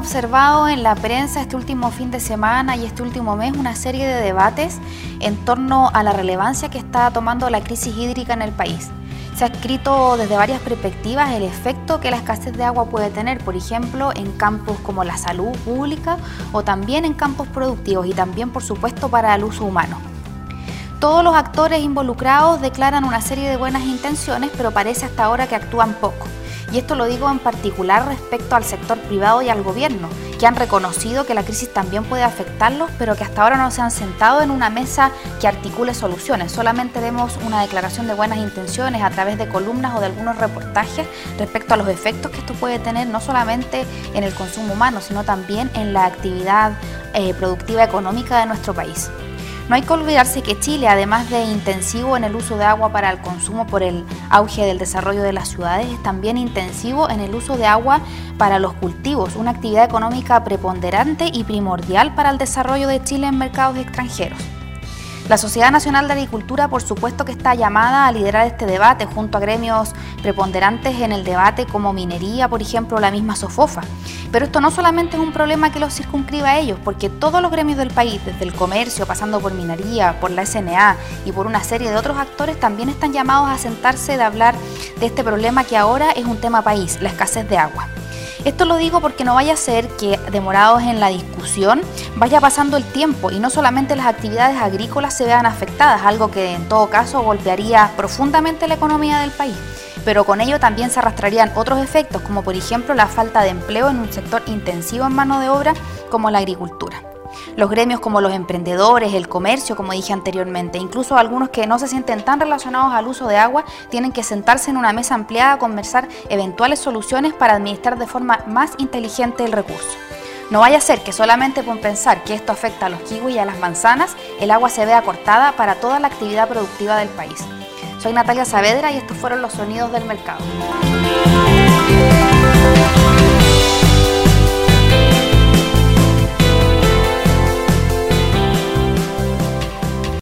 observado en la prensa este último fin de semana y este último mes una serie de debates en torno a la relevancia que está tomando la crisis hídrica en el país. Se ha escrito desde varias perspectivas el efecto que la escasez de agua puede tener, por ejemplo, en campos como la salud pública o también en campos productivos y también, por supuesto, para el uso humano. Todos los actores involucrados declaran una serie de buenas intenciones, pero parece hasta ahora que actúan poco. Y esto lo digo en particular respecto al sector privado y al gobierno, que han reconocido que la crisis también puede afectarlos, pero que hasta ahora no se han sentado en una mesa que articule soluciones. Solamente vemos una declaración de buenas intenciones a través de columnas o de algunos reportajes respecto a los efectos que esto puede tener no solamente en el consumo humano, sino también en la actividad eh, productiva económica de nuestro país. No hay que olvidarse que Chile, además de intensivo en el uso de agua para el consumo por el auge del desarrollo de las ciudades, es también intensivo en el uso de agua para los cultivos, una actividad económica preponderante y primordial para el desarrollo de Chile en mercados extranjeros. La Sociedad Nacional de Agricultura, por supuesto que está llamada a liderar este debate junto a gremios preponderantes en el debate como minería, por ejemplo, la misma Sofofa. Pero esto no solamente es un problema que los circunscriba a ellos, porque todos los gremios del país, desde el comercio, pasando por minería, por la SNA y por una serie de otros actores, también están llamados a sentarse de hablar de este problema que ahora es un tema país, la escasez de agua. Esto lo digo porque no vaya a ser que, demorados en la discusión, vaya pasando el tiempo y no solamente las actividades agrícolas se vean afectadas, algo que en todo caso golpearía profundamente la economía del país. Pero con ello también se arrastrarían otros efectos, como por ejemplo la falta de empleo en un sector intensivo en mano de obra como la agricultura. Los gremios como los emprendedores, el comercio, como dije anteriormente, incluso algunos que no se sienten tan relacionados al uso de agua, tienen que sentarse en una mesa ampliada a conversar eventuales soluciones para administrar de forma más inteligente el recurso. No vaya a ser que solamente por pensar que esto afecta a los kiwis y a las manzanas, el agua se vea cortada para toda la actividad productiva del país. Soy Natalia Saavedra y estos fueron los sonidos del mercado.